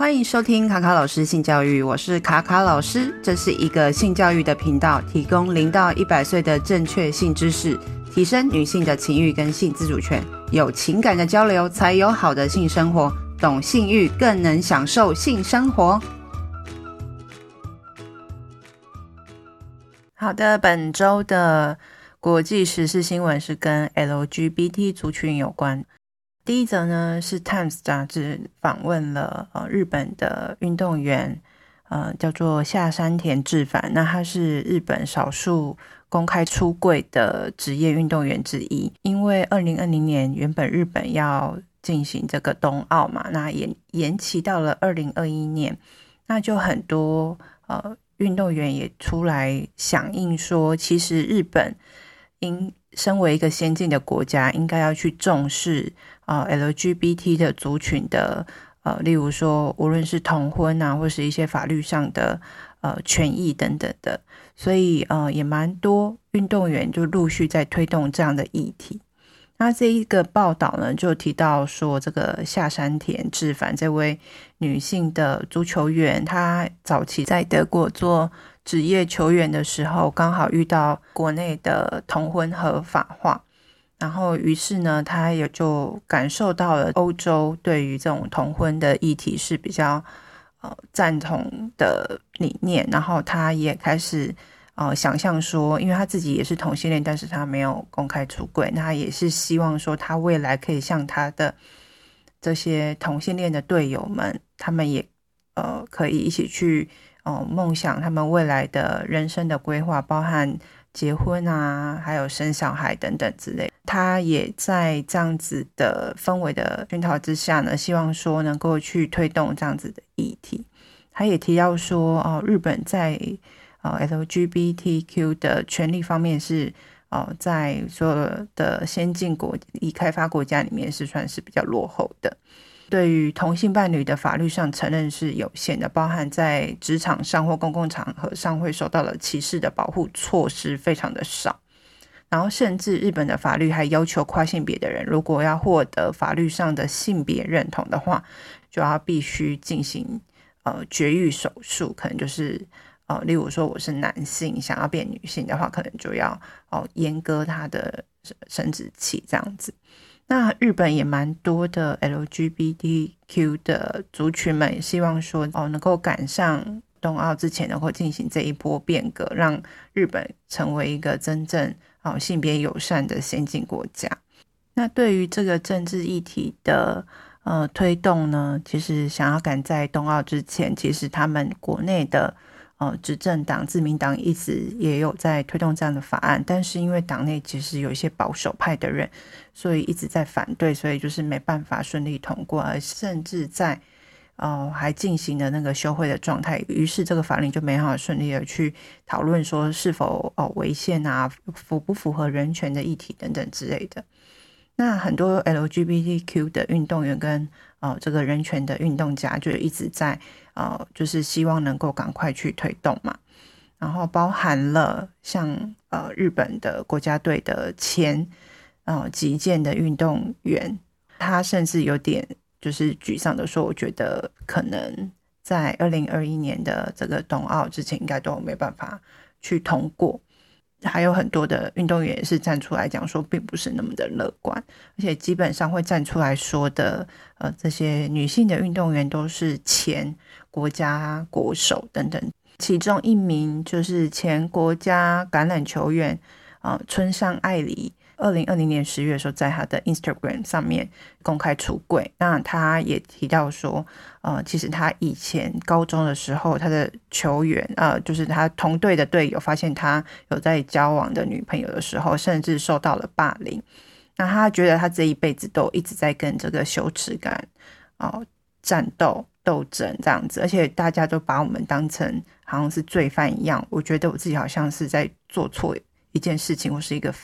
欢迎收听卡卡老师性教育，我是卡卡老师，这是一个性教育的频道，提供零到一百岁的正确性知识，提升女性的情欲跟性自主权，有情感的交流才有好的性生活，懂性欲更能享受性生活。好的，本周的国际时事新闻是跟 LGBT 族群有关。第一则呢是《Times》杂志访问了呃日本的运动员，呃叫做下山田志凡。那他是日本少数公开出柜的职业运动员之一。因为二零二零年原本日本要进行这个冬奥嘛，那延延期到了二零二一年，那就很多呃运动员也出来响应说，其实日本应身为一个先进的国家，应该要去重视。啊，LGBT 的族群的呃，例如说，无论是同婚啊，或是一些法律上的呃权益等等的，所以呃，也蛮多运动员就陆续在推动这样的议题。那这一个报道呢，就提到说，这个下山田志凡这位女性的足球员，她早期在德国做职业球员的时候，刚好遇到国内的同婚合法化。然后，于是呢，他也就感受到了欧洲对于这种同婚的议题是比较呃赞同的理念。然后，他也开始呃想象说，因为他自己也是同性恋，但是他没有公开出柜，那他也是希望说，他未来可以像他的这些同性恋的队友们，他们也呃可以一起去呃梦想他们未来的人生的规划，包含。结婚啊，还有生小孩等等之类，他也在这样子的氛围的熏陶之下呢，希望说能够去推动这样子的议题。他也提到说，哦，日本在呃 LGBTQ 的权利方面是哦，在所有的先进国已开发国家里面是算是比较落后的。对于同性伴侣的法律上承认是有限的，包含在职场上或公共场合上会受到的歧视的保护措施非常的少，然后甚至日本的法律还要求跨性别的人，如果要获得法律上的性别认同的话，就要必须进行呃绝育手术，可能就是呃，例如说我是男性想要变女性的话，可能就要哦阉割他的生殖器这样子。那日本也蛮多的 LGBTQ 的族群们，希望说哦，能够赶上冬奥之前，能够进行这一波变革，让日本成为一个真正哦性别友善的先进国家。那对于这个政治议题的呃推动呢，其实想要赶在冬奥之前，其实他们国内的。呃，执政党自民党一直也有在推动这样的法案，但是因为党内其实有一些保守派的人，所以一直在反对，所以就是没办法顺利通过，而甚至在呃还进行了那个休会的状态，于是这个法令就没办法顺利的去讨论说是否哦违宪啊，符不符合人权的议题等等之类的。那很多 LGBTQ 的运动员跟呃这个人权的运动家就一直在。呃，就是希望能够赶快去推动嘛，然后包含了像呃日本的国家队的前呃击剑的运动员，他甚至有点就是沮丧的说，我觉得可能在二零二一年的这个冬奥之前，应该都没办法去通过。还有很多的运动员也是站出来讲说，并不是那么的乐观，而且基本上会站出来说的，呃，这些女性的运动员都是前国家国手等等。其中一名就是前国家橄榄球员，呃，村上爱理。二零二零年十月的时候，在他的 Instagram 上面公开出柜。那他也提到说，呃，其实他以前高中的时候，他的球员，呃，就是他同队的队友，发现他有在交往的女朋友的时候，甚至受到了霸凌。那他觉得他这一辈子都一直在跟这个羞耻感，哦、战斗斗争这样子，而且大家都把我们当成好像是罪犯一样。我觉得我自己好像是在做错一件事情，或是一个。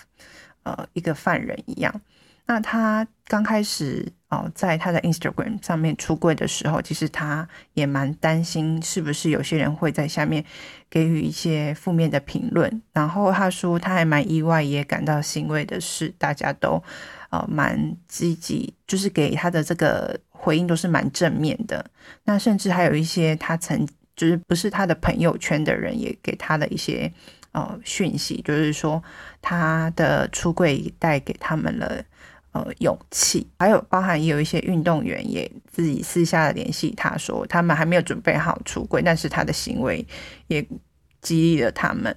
呃，一个犯人一样。那他刚开始哦，在他的 Instagram 上面出柜的时候，其实他也蛮担心，是不是有些人会在下面给予一些负面的评论。然后他说，他还蛮意外，也感到欣慰的是，大家都呃蛮积极，就是给他的这个回应都是蛮正面的。那甚至还有一些他曾就是不是他的朋友圈的人，也给他的一些呃讯息，就是说他的出柜带给他们了呃勇气。还有包含也有一些运动员也自己私下的联系他说，他们还没有准备好出柜，但是他的行为也激励了他们。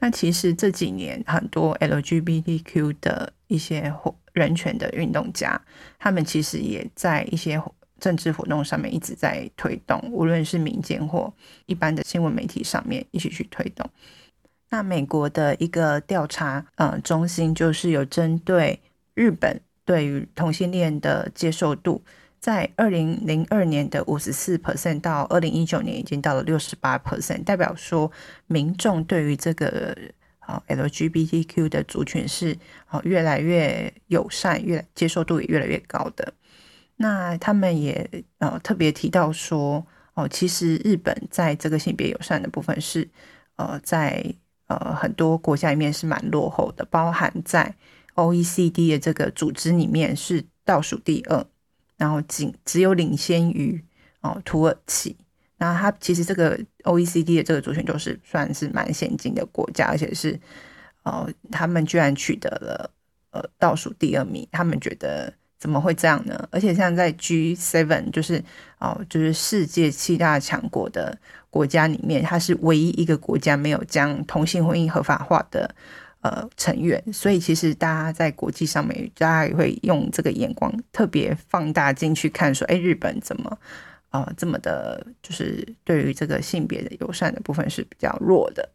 那其实这几年很多 LGBTQ 的一些人权的运动家，他们其实也在一些政治活动上面一直在推动，无论是民间或一般的新闻媒体上面一起去推动。那美国的一个调查呃中心，就是有针对日本对于同性恋的接受度。在二零零二年的五十四 percent 到二零一九年已经到了六十八 percent，代表说民众对于这个啊 LGBTQ 的族群是啊越来越友善，越来接受度也越来越高的。那他们也呃特别提到说，哦，其实日本在这个性别友善的部分是呃在呃很多国家里面是蛮落后的，包含在 OECD 的这个组织里面是倒数第二。然后仅只有领先于哦土耳其，那它其实这个 OECD 的这个族群就是算是蛮先进的国家，而且是哦他们居然取得了呃倒数第二名，他们觉得怎么会这样呢？而且像在 G7 就是哦就是世界七大强国的国家里面，它是唯一一个国家没有将同性婚姻合法化的。呃，成员，所以其实大家在国际上面，大家也会用这个眼光特别放大镜去看，说，哎，日本怎么啊、呃、这么的，就是对于这个性别的友善的部分是比较弱的。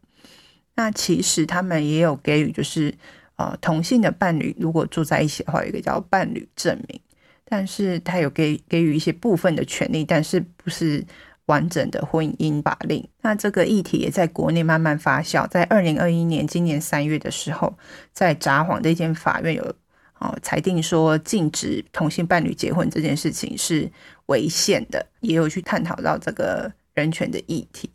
那其实他们也有给予，就是呃同性的伴侣如果住在一起的话，有一个叫伴侣证明，但是他有给给予一些部分的权利，但是不是。完整的婚姻法令，那这个议题也在国内慢慢发酵。在二零二一年，今年三月的时候，在札幌的一间法院有哦裁定说，禁止同性伴侣结婚这件事情是违宪的，也有去探讨到这个人权的议题。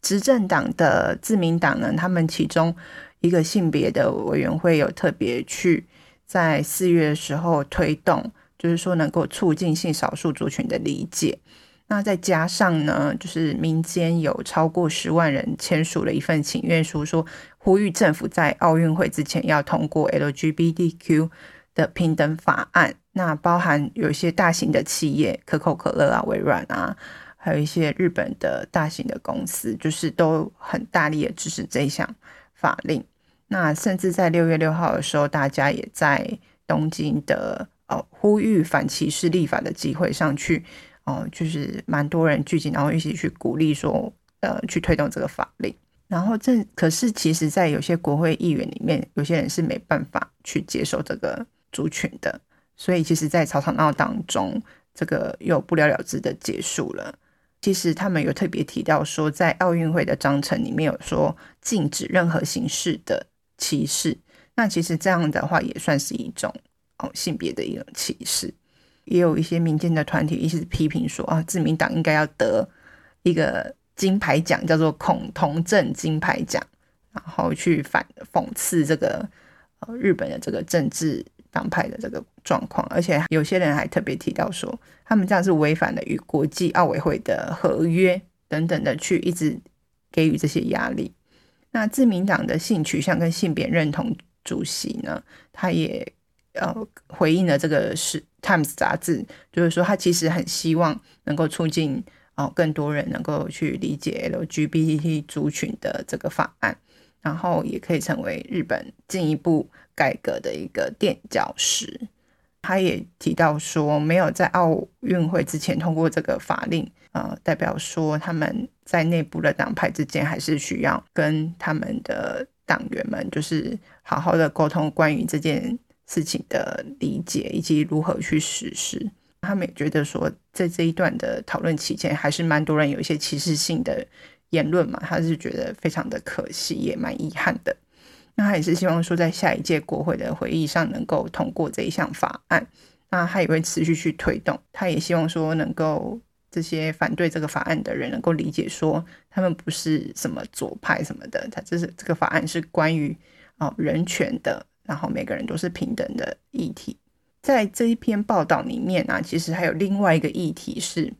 执政党的自民党呢，他们其中一个性别的委员会有特别去在四月的时候推动，就是说能够促进性少数族群的理解。那再加上呢，就是民间有超过十万人签署了一份请愿书，说呼吁政府在奥运会之前要通过 LGBTQ 的平等法案。那包含有一些大型的企业，可口可乐啊、微软啊，还有一些日本的大型的公司，就是都很大力的支持这一项法令。那甚至在六月六号的时候，大家也在东京的呃呼吁反歧视立法的机会上去。哦，就是蛮多人聚集，然后一起去鼓励说，呃，去推动这个法令。然后这可是其实，在有些国会议员里面，有些人是没办法去接受这个族群的。所以，其实，在吵吵闹闹当中，这个又不了了之的结束了。其实他们有特别提到说，在奥运会的章程里面有说禁止任何形式的歧视。那其实这样的话，也算是一种哦性别的一种歧视。也有一些民间的团体一直批评说啊，自民党应该要得一个金牌奖，叫做“恐同症金牌奖”，然后去反讽刺这个呃日本的这个政治党派的这个状况。而且有些人还特别提到说，他们这样是违反了与国际奥委会的合约等等的，去一直给予这些压力。那自民党的性取向跟性别认同主席呢，他也。呃，回应了这个是《Times》杂志，就是说他其实很希望能够促进哦更多人能够去理解 LGBT 族群的这个法案，然后也可以成为日本进一步改革的一个垫脚石。他也提到说，没有在奥运会之前通过这个法令，呃，代表说他们在内部的党派之间还是需要跟他们的党员们，就是好好的沟通关于这件。事情的理解以及如何去实施，他们也觉得说，在这一段的讨论期间，还是蛮多人有一些歧视性的言论嘛，他是觉得非常的可惜，也蛮遗憾的。那他也是希望说，在下一届国会的会议上能够通过这一项法案。那他也会持续去推动，他也希望说，能够这些反对这个法案的人能够理解说，他们不是什么左派什么的，他这是这个法案是关于哦人权的。然后每个人都是平等的议题，在这一篇报道里面啊，其实还有另外一个议题是，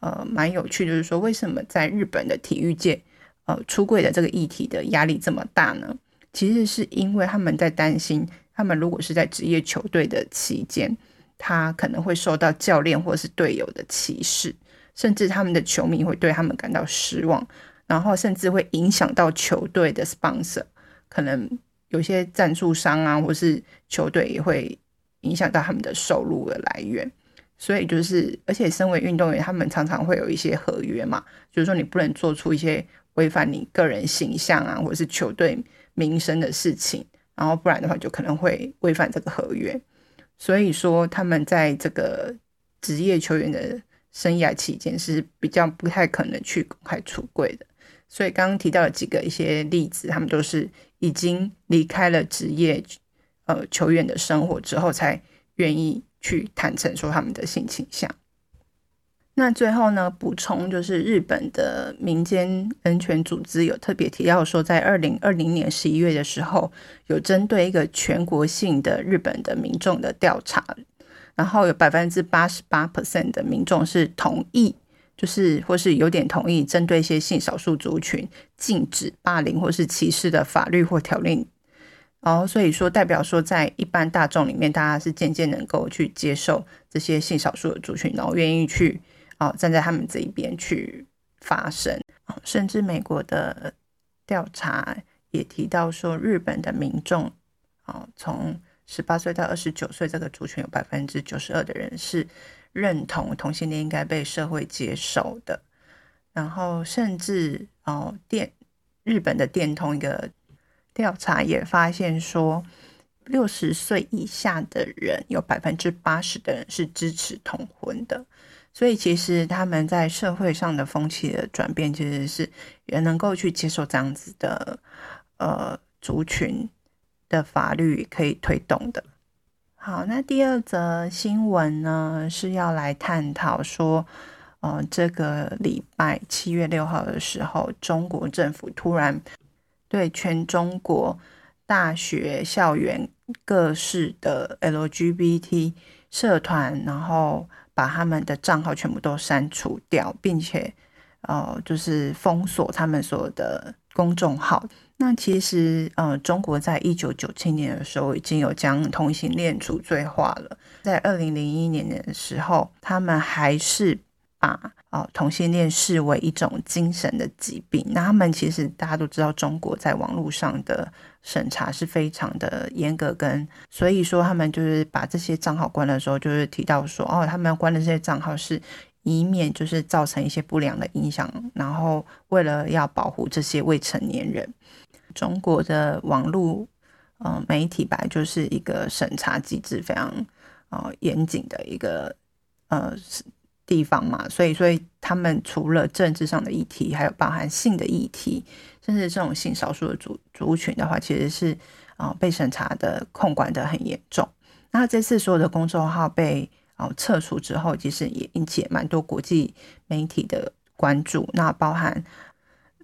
呃，蛮有趣，就是说为什么在日本的体育界，呃，出柜的这个议题的压力这么大呢？其实是因为他们在担心，他们如果是在职业球队的期间，他可能会受到教练或是队友的歧视，甚至他们的球迷会对他们感到失望，然后甚至会影响到球队的 sponsor，可能有些赞助商啊，或是球队也会。影响到他们的收入的来源，所以就是，而且身为运动员，他们常常会有一些合约嘛，就是说你不能做出一些违反你个人形象啊，或者是球队名声的事情，然后不然的话就可能会违反这个合约。所以说，他们在这个职业球员的生涯期间是比较不太可能去公开出柜的。所以刚刚提到的几个一些例子，他们都是已经离开了职业。呃，球员的生活之后，才愿意去坦诚说他们的性倾向。那最后呢，补充就是日本的民间人权组织有特别提到说，在二零二零年十一月的时候，有针对一个全国性的日本的民众的调查，然后有百分之八十八 percent 的民众是同意，就是或是有点同意，针对一些性少数族群禁止霸凌或是歧视的法律或条例。哦，所以说代表说，在一般大众里面，大家是渐渐能够去接受这些性少数的族群，然后愿意去哦站在他们这一边去发声。甚至美国的调查也提到说，日本的民众哦，从十八岁到二十九岁这个族群，有百分之九十二的人是认同同性恋应该被社会接受的。然后甚至哦电日本的电通一个。调查也发现说，六十岁以下的人有百分之八十的人是支持同婚的，所以其实他们在社会上的风气的转变，其实是也能够去接受这样子的呃族群的法律可以推动的。好，那第二则新闻呢是要来探讨说，呃，这个礼拜七月六号的时候，中国政府突然。对全中国大学校园各式的 LGBT 社团，然后把他们的账号全部都删除掉，并且呃，就是封锁他们所有的公众号。那其实呃，中国在一九九七年的时候已经有将同性恋主罪化了，在二零零一年的时候，他们还是把。哦，同性恋视为一种精神的疾病。那他们其实大家都知道，中国在网络上的审查是非常的严格，跟所以说他们就是把这些账号关的时候，就是提到说，哦，他们关的这些账号是以免就是造成一些不良的影响，然后为了要保护这些未成年人，中国的网络呃媒体本来就是一个审查机制非常呃严谨的一个呃。地方嘛，所以所以他们除了政治上的议题，还有包含性的议题，甚至这种性少数的族族群的话，其实是啊、被审查的控管的很严重。那这次所有的公众号被啊、呃、撤除之后，其实也引起蛮多国际媒体的关注。那包含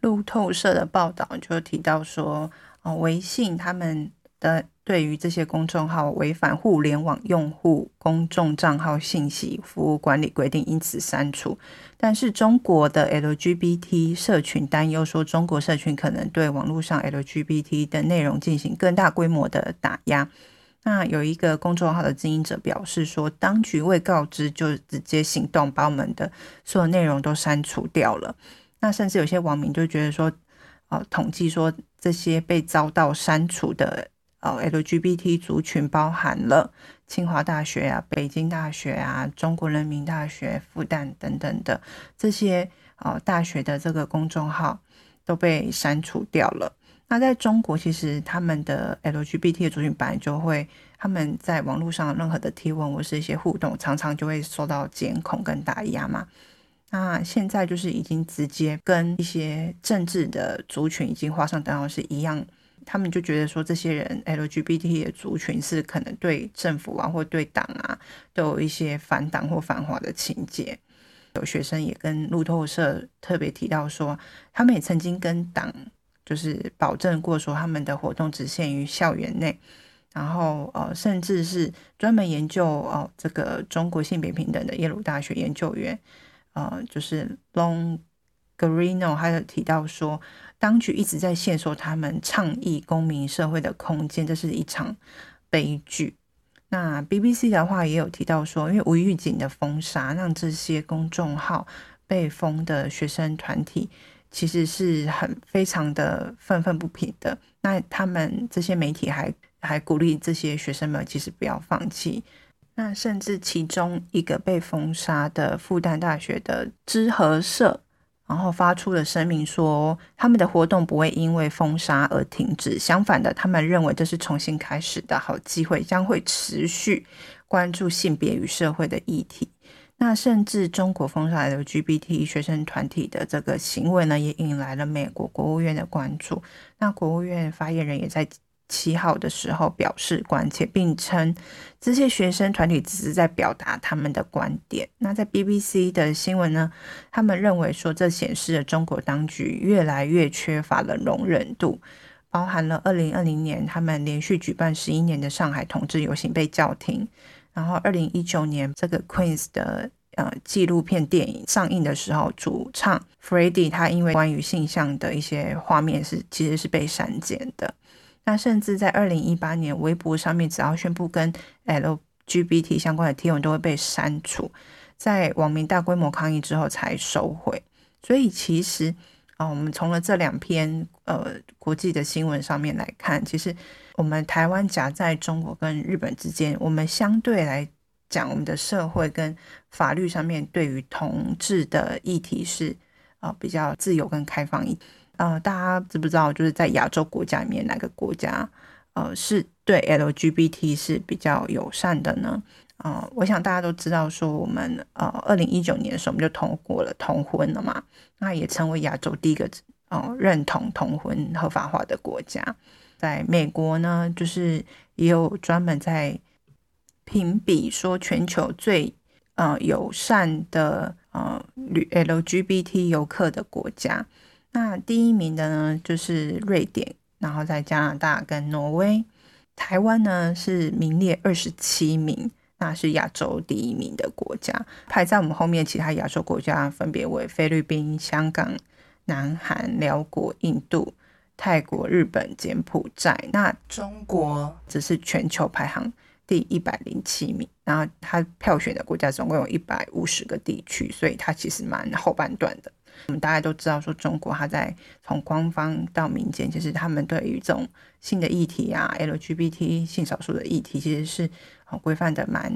路透社的报道就提到说，哦、微信他们的。对于这些公众号违反互联网用户公众账号信息服务管理规定，因此删除。但是中国的 LGBT 社群担忧说，中国社群可能对网络上 LGBT 的内容进行更大规模的打压。那有一个公众号的经营者表示说，当局未告知就直接行动，把我们的所有内容都删除掉了。那甚至有些网民就觉得说，呃，统计说这些被遭到删除的。哦，LGBT 族群包含了清华大学啊、北京大学啊、中国人民大学、复旦等等的这些哦大学的这个公众号都被删除掉了。那在中国，其实他们的 LGBT 的族群本来就会，他们在网络上任何的提问或是一些互动，常常就会受到监控跟打压嘛。那现在就是已经直接跟一些政治的族群已经画上等号是一样。他们就觉得说，这些人 LGBT 的族群是可能对政府啊或对党啊都有一些反党或反华的情节。有学生也跟路透社特别提到说，他们也曾经跟党就是保证过说，他们的活动只限于校园内。然后呃，甚至是专门研究哦、呃、这个中国性别平等的耶鲁大学研究员，呃，就是 Long Grino，他有提到说，当局一直在限缩他们倡议公民社会的空间，这是一场悲剧。那 BBC 的话也有提到说，因为无预警的封杀，让这些公众号被封的学生团体，其实是很非常的愤愤不平的。那他们这些媒体还还鼓励这些学生们其实不要放弃。那甚至其中一个被封杀的复旦大学的知和社，然后发出了声明说，他们的活动不会因为封杀而停止。相反的，他们认为这是重新开始的好机会，将会持续关注性别与社会的议题。那甚至中国封杀 LGBT 学生团体的这个行为呢，也引来了美国国务院的关注。那国务院发言人也在七号的时候表示关切，并称这些学生团体只是在表达他们的观点。那在 BBC 的新闻呢，他们认为说，这显示了中国当局越来越缺乏了容忍度，包含了二零二零年他们连续举办十一年的上海同志游行被叫停。然后，二零一九年这个 Queens 的呃纪录片电影上映的时候，主唱 Freddie 他因为关于性向的一些画面是其实是被删减的。那甚至在二零一八年，微博上面只要宣布跟 LGBT 相关的贴文都会被删除，在网民大规模抗议之后才收回。所以其实啊、我们从了这两篇呃国际的新闻上面来看，其实。我们台湾夹在中国跟日本之间，我们相对来讲，我们的社会跟法律上面对于同志的议题是啊比较自由跟开放一、呃，大家知不知道？就是在亚洲国家里面，哪个国家呃是对 LGBT 是比较友善的呢？呃，我想大家都知道，说我们呃二零一九年的时候，我们就通过了同婚了嘛，那也成为亚洲第一个、呃、认同同婚合法化的国家。在美国呢，就是也有专门在评比说全球最呃友善的呃 LGBT 游客的国家。那第一名的呢就是瑞典，然后在加拿大跟挪威。台湾呢是名列二十七名，那是亚洲第一名的国家。排在我们后面其他亚洲国家分别为菲律宾、香港、南韩、寮国、印度。泰国、日本、柬埔寨，那中国只是全球排行第一百零七名。然后他票选的国家总共有一百五十个地区，所以它其实蛮后半段的。我们大家都知道，说中国它在从官方到民间，其实他们对于这种性的议题啊，LGBT 性少数的议题，其实是规范的蛮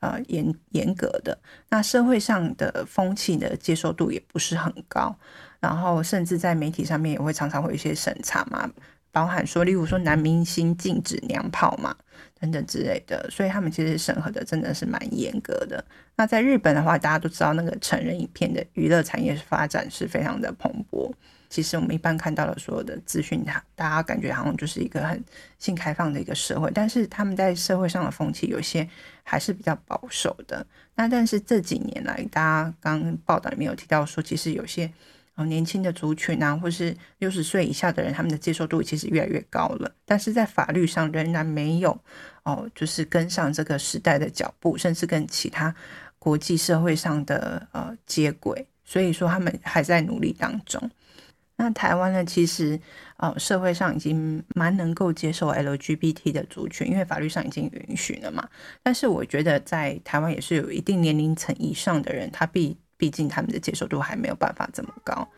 呃严严格的。那社会上的风气的接受度也不是很高。然后，甚至在媒体上面也会常常会有一些审查嘛，包含说，例如说男明星禁止娘炮嘛，等等之类的，所以他们其实审核的真的是蛮严格的。那在日本的话，大家都知道那个成人影片的娱乐产业发展是非常的蓬勃。其实我们一般看到的所有的资讯，大家感觉好像就是一个很性开放的一个社会，但是他们在社会上的风气有些还是比较保守的。那但是这几年来，大家刚报道里面有提到说，其实有些。哦，年轻的族群啊，或是六十岁以下的人，他们的接受度其实越来越高了，但是在法律上仍然没有哦，就是跟上这个时代的脚步，甚至跟其他国际社会上的呃接轨，所以说他们还在努力当中。那台湾呢，其实呃社会上已经蛮能够接受 LGBT 的族群，因为法律上已经允许了嘛。但是我觉得在台湾也是有一定年龄层以上的人，他必毕竟他们的接受度还没有办法这么高。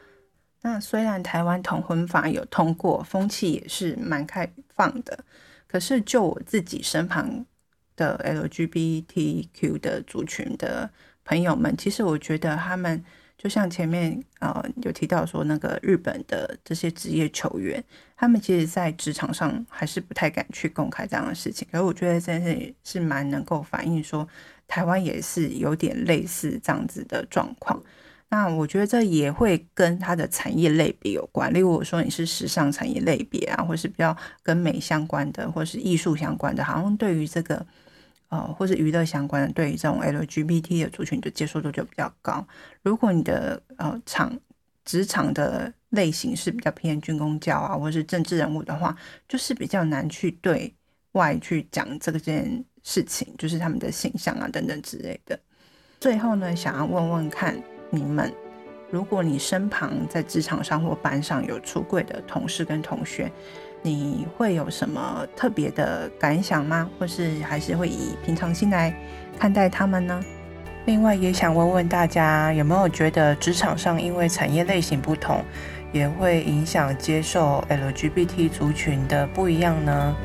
那虽然台湾同婚法有通过，风气也是蛮开放的，可是就我自己身旁的 LGBTQ 的族群的朋友们，其实我觉得他们就像前面呃有提到说，那个日本的这些职业球员，他们其实在职场上还是不太敢去公开这样的事情。可是我觉得真的是蛮能够反映说。台湾也是有点类似这样子的状况，那我觉得这也会跟它的产业类别有关。例如我说你是时尚产业类别啊，或是比较跟美相关的，或是艺术相关的，好像对于这个呃，或是娱乐相关的，对于这种 LGBT 的族群的接受度就比较高。如果你的呃场职场的类型是比较偏军工教啊，或是政治人物的话，就是比较难去对外去讲这个件事情，就是他们的形象啊等等之类的。最后呢，想要问问看你们，如果你身旁在职场上或班上有出柜的同事跟同学，你会有什么特别的感想吗？或是还是会以平常心来看待他们呢？另外也想问问大家，有没有觉得职场上因为产业类型不同，也会影响接受 LGBT 族群的不一样呢？